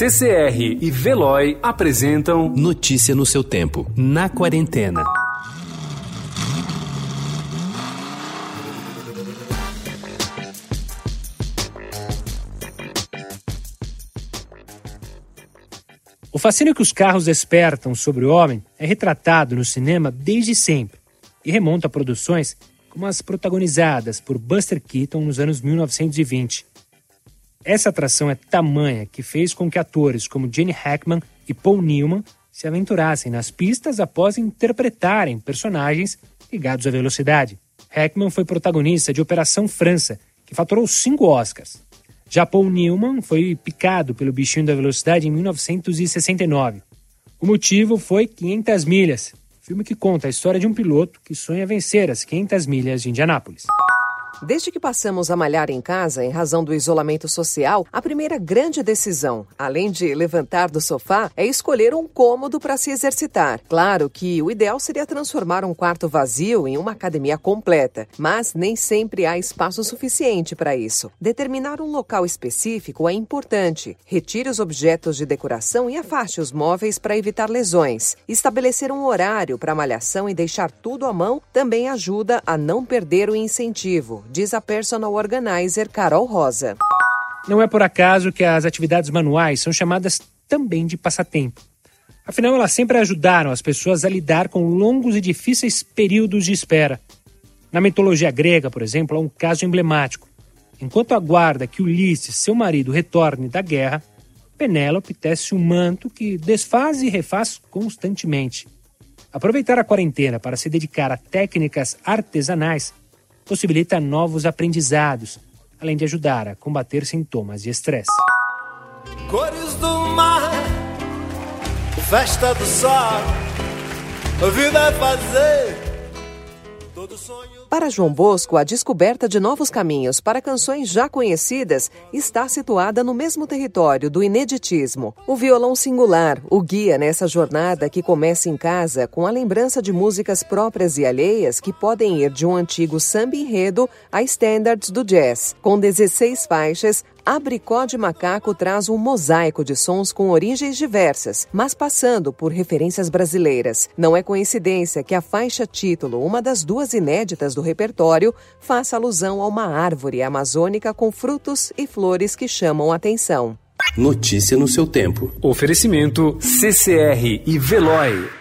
CCR e Veloy apresentam Notícia no seu tempo, na quarentena. O fascínio que os carros despertam sobre o homem é retratado no cinema desde sempre e remonta a produções como as protagonizadas por Buster Keaton nos anos 1920. Essa atração é tamanha que fez com que atores como Gene Hackman e Paul Newman se aventurassem nas pistas após interpretarem personagens ligados à velocidade. Hackman foi protagonista de Operação França, que faturou cinco Oscars. Já Paul Newman foi picado pelo bichinho da velocidade em 1969. O motivo foi 500 milhas, filme que conta a história de um piloto que sonha vencer as 500 milhas de Indianápolis. Desde que passamos a malhar em casa em razão do isolamento social, a primeira grande decisão, além de levantar do sofá, é escolher um cômodo para se exercitar. Claro que o ideal seria transformar um quarto vazio em uma academia completa, mas nem sempre há espaço suficiente para isso. Determinar um local específico é importante. Retire os objetos de decoração e afaste os móveis para evitar lesões. Estabelecer um horário para malhação e deixar tudo à mão também ajuda a não perder o incentivo diz a personal organizer Carol Rosa. Não é por acaso que as atividades manuais são chamadas também de passatempo. Afinal, elas sempre ajudaram as pessoas a lidar com longos e difíceis períodos de espera. Na mitologia grega, por exemplo, há um caso emblemático. Enquanto aguarda que Ulisses, seu marido, retorne da guerra, Penélope tece um manto que desfaz e refaz constantemente. Aproveitar a quarentena para se dedicar a técnicas artesanais possibilita novos aprendizados, além de ajudar a combater sintomas de estresse. Cores do mar, festa do sol, a vida é fazer. Para João Bosco, a descoberta de novos caminhos para canções já conhecidas está situada no mesmo território do ineditismo. O violão singular, o guia nessa jornada que começa em casa com a lembrança de músicas próprias e alheias que podem ir de um antigo samba enredo a standards do jazz. Com 16 faixas, Abricó de Macaco traz um mosaico de sons com origens diversas, mas passando por referências brasileiras. Não é coincidência que a faixa título, uma das duas inéditas do repertório, faça alusão a uma árvore amazônica com frutos e flores que chamam a atenção. Notícia no seu tempo. Oferecimento CCR e Veloy.